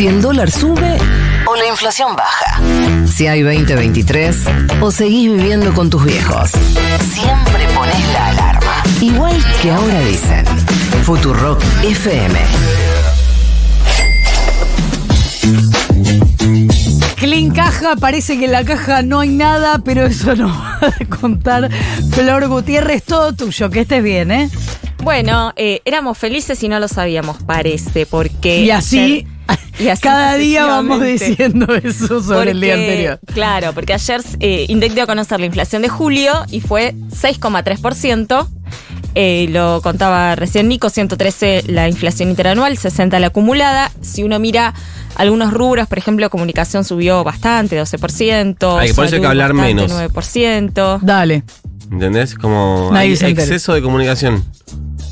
Si el dólar sube o la inflación baja. Si hay 2023 o seguís viviendo con tus viejos. Siempre pones la alarma. Igual que ahora dicen. Futurock FM. Clean caja, parece que en la caja no hay nada, pero eso nos va a contar Flor Gutiérrez, todo tuyo, que estés bien, ¿eh? Bueno, eh, éramos felices y no lo sabíamos, parece, porque... Y así, ayer- y así cada día vamos diciendo eso sobre el día anterior. Claro, porque ayer eh, INDEC dio a conocer la inflación de julio y fue 6,3%. Eh, lo contaba recién Nico, 113 la inflación interanual, 60 la acumulada. Si uno mira algunos rubros, por ejemplo, comunicación subió bastante, 12%. Ay, por eso hay que salud hablar bastante, menos. 9%. Dale, ¿Entendés? Como Nadie hay exceso de comunicación.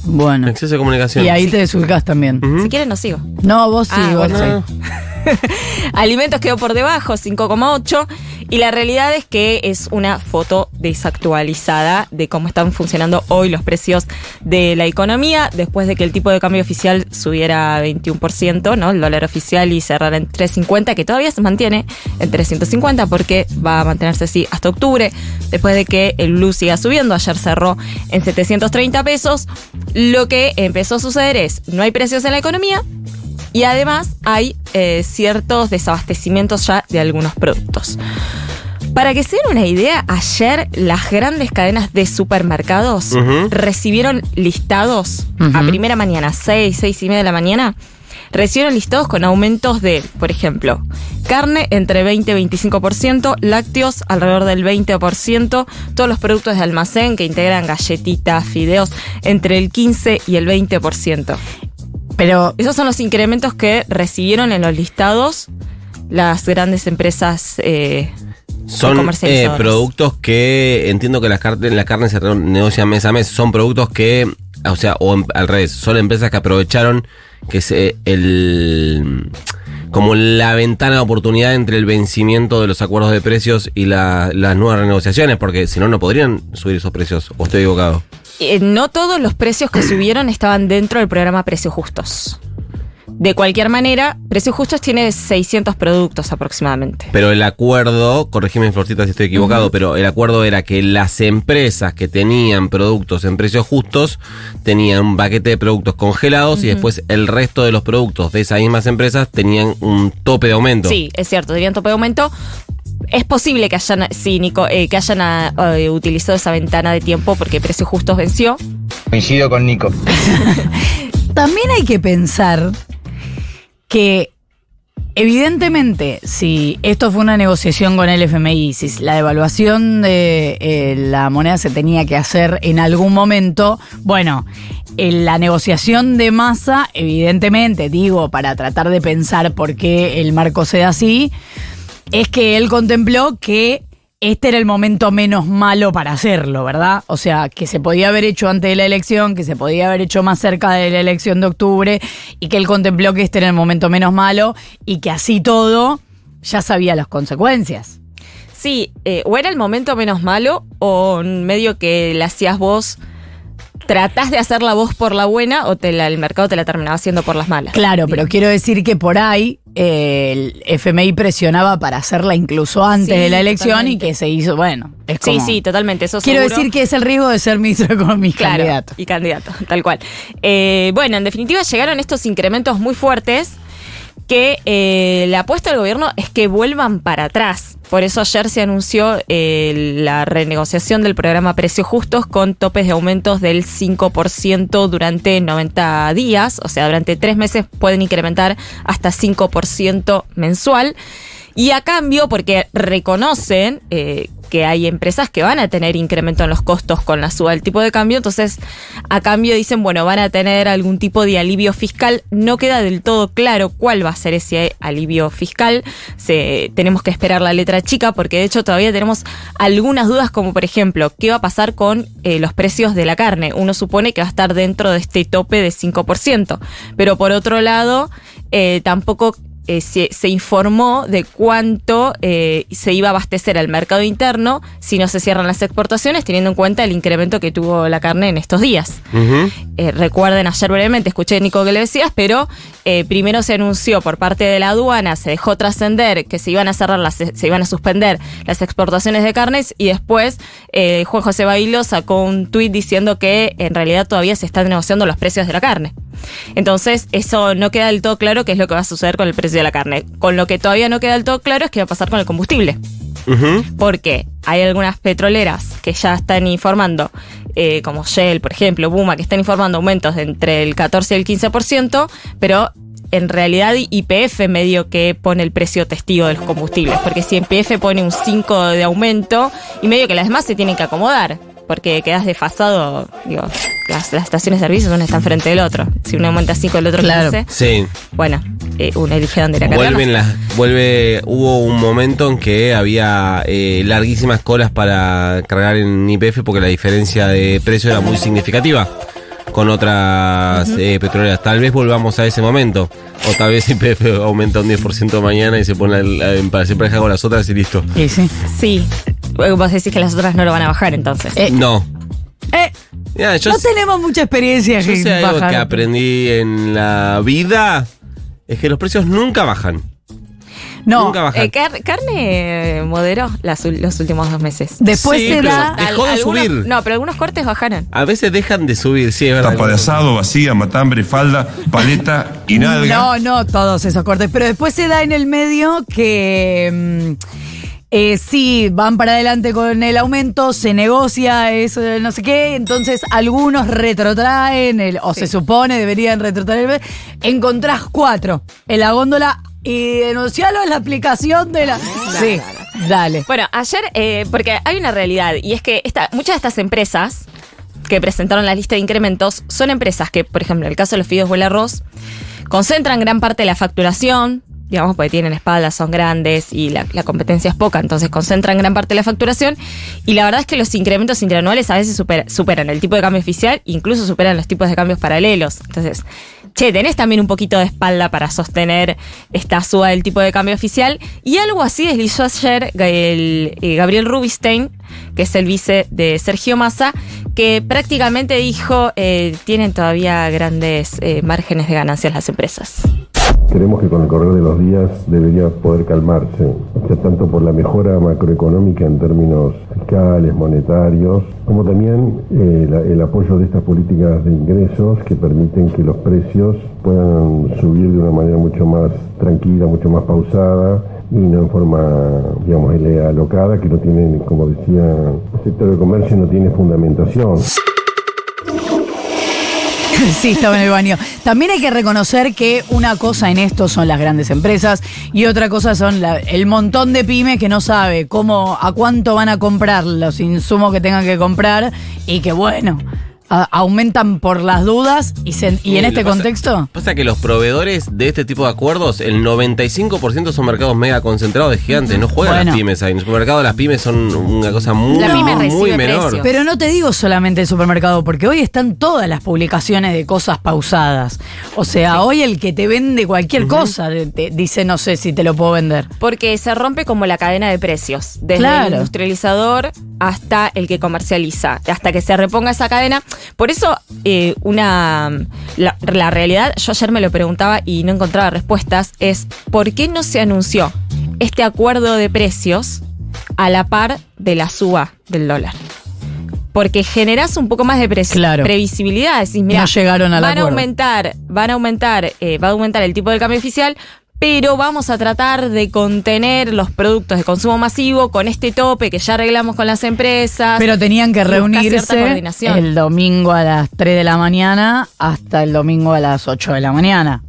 Bueno. Exceso de comunicación. Y ahí te desubicás también. Si quieren, no sigo. No, vos sí, Ah, vos bueno. sí. Alimentos quedó por debajo, 5,8. Y la realidad es que es una foto desactualizada de cómo están funcionando hoy los precios de la economía, después de que el tipo de cambio oficial subiera 21%, ¿no? El dólar oficial y cerrara en 350, que todavía se mantiene en 350 porque va a mantenerse así hasta octubre, después de que el blue siga subiendo, ayer cerró en 730 pesos. Lo que empezó a suceder es, no hay precios en la economía, y además hay eh, ciertos desabastecimientos ya de algunos productos. Para que se den una idea, ayer las grandes cadenas de supermercados recibieron listados a primera mañana, 6, 6 y media de la mañana, recibieron listados con aumentos de, por ejemplo, carne entre 20 y 25%, lácteos alrededor del 20%, todos los productos de almacén que integran galletitas, fideos, entre el 15 y el 20%. Pero Esos son los incrementos que recibieron en los listados las grandes empresas. eh, Son eh, productos que entiendo que las car- la carne se negocia mes a mes. Son productos que, o sea, o em- al revés, son empresas que aprovecharon que se el como la ventana de oportunidad entre el vencimiento de los acuerdos de precios y la- las nuevas renegociaciones, porque si no, no podrían subir esos precios. ¿O estoy equivocado? Eh, no todos los precios que subieron estaban dentro del programa Precios Justos. De cualquier manera, Precios Justos tiene 600 productos aproximadamente. Pero el acuerdo, corregime Florcita si estoy equivocado, pero el acuerdo era que las empresas que tenían productos en precios justos tenían un paquete de productos congelados y después el resto de los productos de esas mismas empresas tenían un tope de aumento. Sí, es cierto, tenían tope de aumento. Es posible que hayan, sí, Nico, eh, que hayan ah, eh, utilizado esa ventana de tiempo porque Precios Justos venció. Coincido con Nico. también hay que pensar que evidentemente si esto fue una negociación con el FMI, si la devaluación de eh, la moneda se tenía que hacer en algún momento, bueno, en la negociación de masa, evidentemente, digo, para tratar de pensar por qué el marco se da así, es que él contempló que este era el momento menos malo para hacerlo, ¿verdad? O sea, que se podía haber hecho antes de la elección, que se podía haber hecho más cerca de la elección de octubre y que él contempló que este era el momento menos malo y que así todo ya sabía las consecuencias. Sí, eh, o era el momento menos malo o medio que la hacías vos, tratás de hacer la voz por la buena o te la- el mercado te la terminaba haciendo por las malas. Claro, pero quiero decir que por ahí eh, el FMI presionaba para hacerla incluso antes Sí, de la elección y totalmente. que se hizo, bueno, es Sí, como- sí, totalmente. Eso Quiero seguro. decir que es el riesgo de ser ministro de Economía y Claro, candidato. y candidato, tal cual. Eh, bueno, en definitiva llegaron estos incrementos muy fuertes que eh, la apuesta del gobierno es que vuelvan para atrás. Por eso ayer se anunció eh, la renegociación del programa Precios Justos con topes de aumentos del 5% durante 90 días, o sea, durante tres meses pueden incrementar hasta 5% mensual. Y a cambio, porque reconocen eh, que hay empresas que van a tener incremento en los costos con la suba del tipo de cambio, entonces a cambio dicen, bueno, van a tener algún tipo de alivio fiscal. No queda del todo claro cuál va a ser ese alivio fiscal. Se, tenemos que esperar la letra chica porque de hecho todavía tenemos algunas dudas como por ejemplo, ¿qué va a pasar con eh, los precios de la carne? Uno supone que va a estar dentro de este tope de 5%, pero por otro lado, eh, tampoco eh, se, se informó de cuánto eh, se iba a abastecer al mercado interno si no se cierran las exportaciones, teniendo en cuenta el incremento que tuvo la carne en estos días. Eh, recuerden, ayer brevemente escuché, Nico, que le decías, pero eh, primero se anunció por parte de la aduana, se dejó trascender que se iban a cerrar, las, se iban a suspender las exportaciones de carnes y después eh, Juan José Bailo sacó un tuit diciendo que en realidad todavía se están negociando los precios de la carne. Entonces, eso no queda del todo claro qué es lo que va a suceder con el precio de la carne. Con lo que todavía no queda del todo claro es qué va a pasar con el combustible Porque hay algunas petroleras que ya están informando, eh, como Shell, por ejemplo, Buma, que están informando aumentos de entre el 14 y el 15%, pero en realidad IPF medio que pone el precio testigo de los combustibles, porque si IPF pone un 5 de aumento y medio que las demás se tienen que acomodar. Porque quedas desfasado, digo, las, las estaciones de servicio uno está enfrente del otro. Si uno aumenta 5, el otro Claro. 15. Sí. Bueno, eh, uno elige dónde ir a cargar. Vuelven las, vuelve, hubo un momento en que había eh, larguísimas colas para cargar en IPF porque la diferencia de precio era muy significativa con otras eh, petroleras. Tal vez volvamos a ese momento. O tal vez IPF aumenta un 10% mañana y se pone para siempre dejar con las otras y listo. Sí, sí. Sí. Vos decís que las otras no lo van a bajar entonces. Eh, No. eh, Ya, yo, no tenemos mucha experiencia yo en sé algo que aprendí en la vida es que los precios nunca bajan. No, nunca bajan. Eh, car- carne eh, moderó las los últimos dos meses. después Sí, se da... Dejó de algunos- subir. No, pero algunos cortes bajaron. A veces dejan de subir, sí, es verdad. Tapa de asado, vacía, matambre, falda, paleta y nalga. No, no todos esos cortes, pero después se da en el medio que mm, eh, sí, van para adelante con el aumento, se negocia eso, no sé qué, entonces algunos retrotraen, el- o se supone deberían retrotraer, encontrás cuatro en la góndola y denuncialo en la aplicación de la... sí, dale. Bueno, ayer, eh, porque hay una realidad, y es que esta, muchas de estas empresas que presentaron la lista de incrementos son empresas que, por ejemplo, en el caso de los fideos o el arroz, concentran gran parte de la facturación, digamos, porque tienen espaldas, son grandes y la, competencia es poca, entonces concentran gran parte de la facturación. Y la verdad es que los incrementos interanuales a veces super- superan el tipo de cambio oficial, incluso superan los tipos de cambios paralelos. Entonces, che, tenés también un poquito de espalda para sostener esta suba del tipo de cambio oficial. Y algo así deslizó ayer eh, Gabriel Rubinstein, que es el vice de Sergio Massa, que prácticamente dijo, eh, tienen todavía grandes eh, márgenes de ganancias las empresas. Creemos que con el correr de los días debería poder calmarse, sea, tanto por la mejora macroeconómica en términos fiscales, monetarios, como también eh, el apoyo de estas políticas de ingresos que permiten que los precios puedan subir de una manera mucho más tranquila, mucho más pausada y no en forma, digamos, alocada, que no tiene, como decía, el sector de comercio no tiene fundamentación. Sí, estaba en el baño. También hay que reconocer que una cosa en esto son las grandes empresas y otra cosa son la- el montón de pymes que no sabe cómo, a cuánto van a comprar los insumos que tengan que comprar y que bueno, a- aumentan por las dudas y, se- y en lo este pasa- contexto. Pasa que los proveedores de este tipo de acuerdos, el 95% son mercados mega concentrados de gigantes. No juegan Bueno. las pymes ahí. En el supermercado las pymes son una cosa muy, La pyme muy recibe menor. precios. Pero no te digo solamente el supermercado, porque hoy están todas las publicaciones de cosas pausadas. O sea, hoy el que te vende cualquier cosa te- te dice no sé si te lo puedo vender. Porque se rompe como la cadena de precios, desde Claro. el industrializador hasta el que comercializa, hasta que se reponga esa cadena. Por eso, eh, una la, la realidad, yo ayer me lo preguntaba y no encontraba respuestas, es ¿por qué no se anunció este acuerdo de precios a la par de la suba del dólar? Porque generas un poco más de pre- Claro. previsibilidad. Decís, mira, No llegaron al van acuerdo. a aumentar, van a aumentar, eh, va a aumentar el tipo de cambio oficial, pero vamos a tratar de contener los productos de consumo masivo con este tope que ya arreglamos con las empresas. Pero tenían que reunirse el domingo a las 3 de la mañana hasta el domingo a las 8 de la mañana.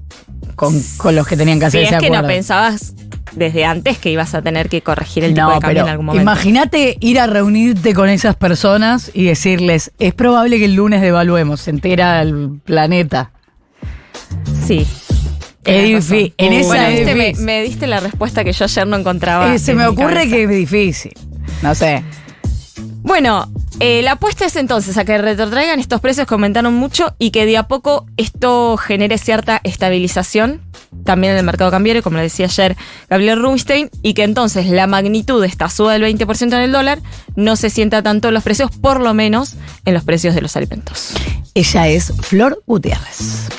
Con, con los que tenían que hacer es ese que acuerdo. no pensabas desde antes que ibas a tener que corregir el tipo No, de cambio pero en algún momento. imagínate ir a reunirte con esas personas y decirles, es probable que el lunes devaluemos, se entera el planeta. Sí. Es en esa bueno, es viste, me, difícil. me diste la respuesta que yo ayer no encontraba. Eh, se en me ocurre cabeza. que es difícil. No sé. Bueno, eh, la apuesta es entonces a que retrotraigan estos precios que aumentaron mucho y que de a poco esto genere cierta estabilización también en el mercado cambiario, como le decía ayer Gabriel Rubinstein, y que entonces la magnitud de esta suba del 20% en el dólar no se sienta tanto en los precios, por lo menos en los precios de los alimentos. Ella es Flor Gutiérrez.